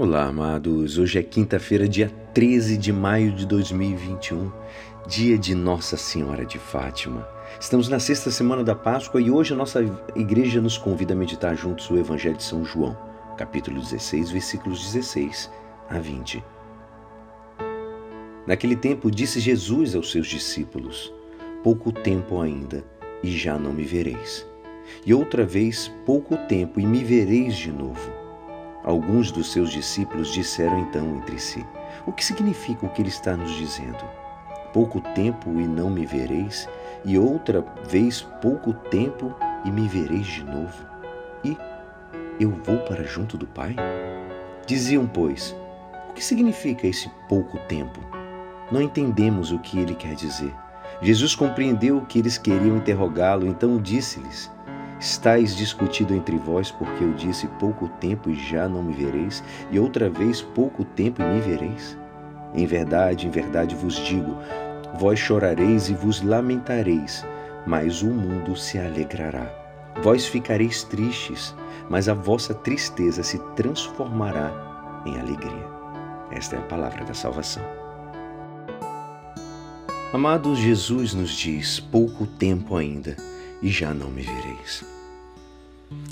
Olá, amados. Hoje é quinta-feira, dia 13 de maio de 2021, dia de Nossa Senhora de Fátima. Estamos na sexta semana da Páscoa e hoje a nossa igreja nos convida a meditar juntos o Evangelho de São João, capítulo 16, versículos 16 a 20. Naquele tempo disse Jesus aos seus discípulos: Pouco tempo ainda, e já não me vereis. E outra vez, pouco tempo, e me vereis de novo Alguns dos seus discípulos disseram então entre si: O que significa o que ele está nos dizendo? Pouco tempo e não me vereis, e outra vez pouco tempo e me vereis de novo. E eu vou para junto do Pai? Diziam, pois, o que significa esse pouco tempo? Não entendemos o que ele quer dizer. Jesus compreendeu que eles queriam interrogá-lo, então disse-lhes: Estais discutido entre vós, porque eu disse pouco tempo e já não me vereis, e outra vez pouco tempo e me vereis? Em verdade, em verdade vos digo: vós chorareis e vos lamentareis, mas o mundo se alegrará. Vós ficareis tristes, mas a vossa tristeza se transformará em alegria. Esta é a palavra da salvação. Amados, Jesus nos diz: pouco tempo ainda e já não me vereis.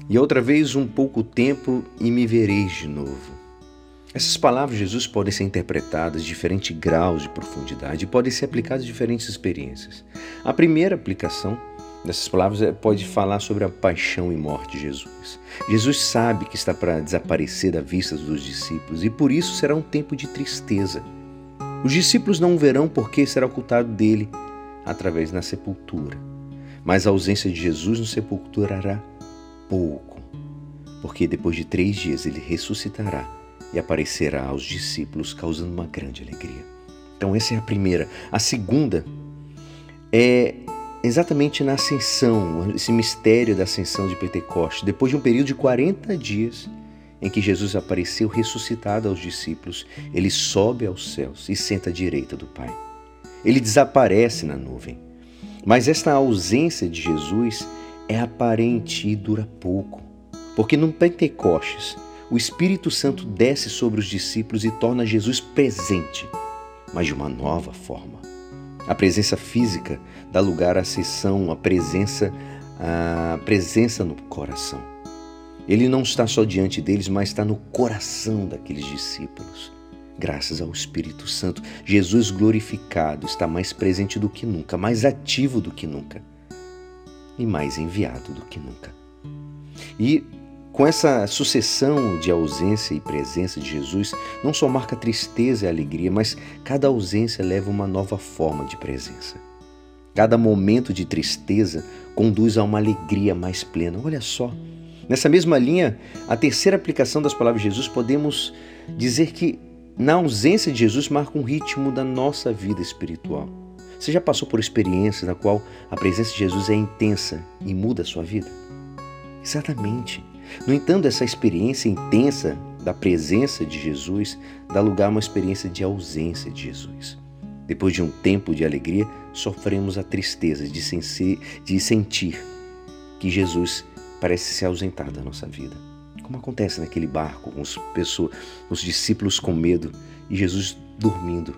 E outra vez um pouco tempo e me vereis de novo. Essas palavras de Jesus podem ser interpretadas de diferentes graus de profundidade e podem ser aplicadas a diferentes experiências. A primeira aplicação dessas palavras é, pode falar sobre a paixão e morte de Jesus. Jesus sabe que está para desaparecer da vista dos discípulos e por isso será um tempo de tristeza. Os discípulos não o verão porque será ocultado dele através da sepultura. Mas a ausência de Jesus no sepulcro durará pouco, porque depois de três dias ele ressuscitará e aparecerá aos discípulos, causando uma grande alegria. Então, essa é a primeira. A segunda é exatamente na ascensão, esse mistério da ascensão de Pentecostes. Depois de um período de 40 dias em que Jesus apareceu ressuscitado aos discípulos, ele sobe aos céus e senta à direita do Pai. Ele desaparece na nuvem. Mas esta ausência de Jesus é aparente e dura pouco, porque no Pentecostes o Espírito Santo desce sobre os discípulos e torna Jesus presente, mas de uma nova forma. A presença física dá lugar à sessão, à presença, à presença no coração. Ele não está só diante deles, mas está no coração daqueles discípulos. Graças ao Espírito Santo, Jesus glorificado está mais presente do que nunca, mais ativo do que nunca e mais enviado do que nunca. E com essa sucessão de ausência e presença de Jesus, não só marca tristeza e alegria, mas cada ausência leva uma nova forma de presença. Cada momento de tristeza conduz a uma alegria mais plena. Olha só. Nessa mesma linha, a terceira aplicação das palavras de Jesus, podemos dizer que na ausência de Jesus, marca um ritmo da nossa vida espiritual. Você já passou por experiências na qual a presença de Jesus é intensa e muda a sua vida? Exatamente. No entanto, essa experiência intensa da presença de Jesus dá lugar a uma experiência de ausência de Jesus. Depois de um tempo de alegria, sofremos a tristeza de, sentir que Jesus parece se ausentar da nossa vida como acontece naquele barco, com os, pessoas, os discípulos com medo e Jesus dormindo.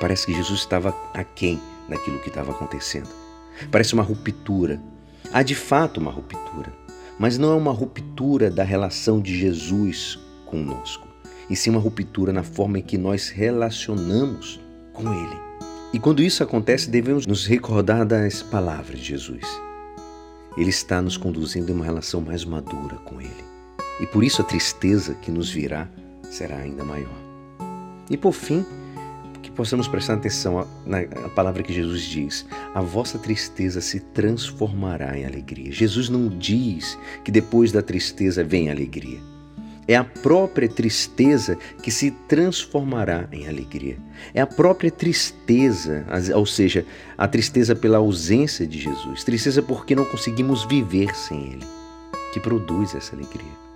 Parece que Jesus estava aquém daquilo que estava acontecendo. Parece uma ruptura. Há de fato uma ruptura, mas não é uma ruptura da relação de Jesus conosco, e sim uma ruptura na forma em que nós relacionamos com Ele. E quando isso acontece, devemos nos recordar das palavras de Jesus. Ele está nos conduzindo em uma relação mais madura com Ele e por isso a tristeza que nos virá será ainda maior. E por fim, que possamos prestar atenção na palavra que Jesus diz: a vossa tristeza se transformará em alegria. Jesus não diz que depois da tristeza vem a alegria. É a própria tristeza que se transformará em alegria. É a própria tristeza, ou seja, a tristeza pela ausência de Jesus, tristeza porque não conseguimos viver sem Ele, que produz essa alegria.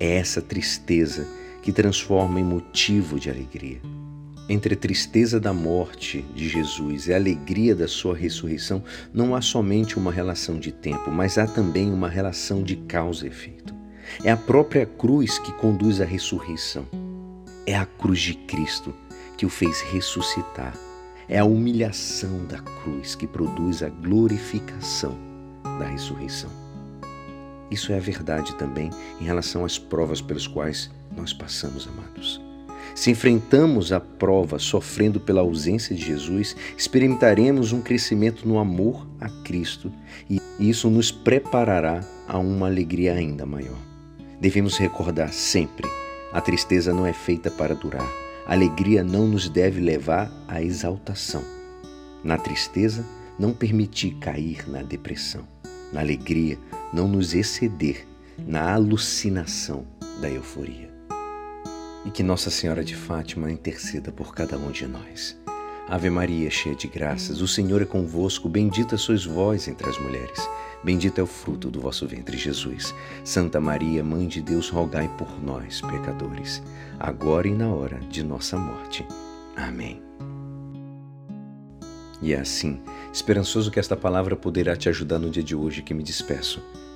É essa tristeza que transforma em motivo de alegria. Entre a tristeza da morte de Jesus e a alegria da sua ressurreição, não há somente uma relação de tempo, mas há também uma relação de causa e efeito. É a própria cruz que conduz à ressurreição. É a cruz de Cristo que o fez ressuscitar. É a humilhação da cruz que produz a glorificação da ressurreição. Isso é a verdade também em relação às provas pelas quais nós passamos, amados. Se enfrentamos a prova sofrendo pela ausência de Jesus, experimentaremos um crescimento no amor a Cristo e isso nos preparará a uma alegria ainda maior. Devemos recordar sempre: a tristeza não é feita para durar. A alegria não nos deve levar à exaltação. Na tristeza, não permitir cair na depressão. Na alegria, não nos exceder na alucinação da euforia. E que Nossa Senhora de Fátima interceda por cada um de nós. Ave Maria, cheia de graças, o Senhor é convosco, bendita sois vós entre as mulheres. Bendito é o fruto do vosso ventre, Jesus. Santa Maria, Mãe de Deus, rogai por nós, pecadores, agora e na hora de nossa morte. Amém. E é assim, esperançoso que esta palavra poderá te ajudar no dia de hoje que me despeço.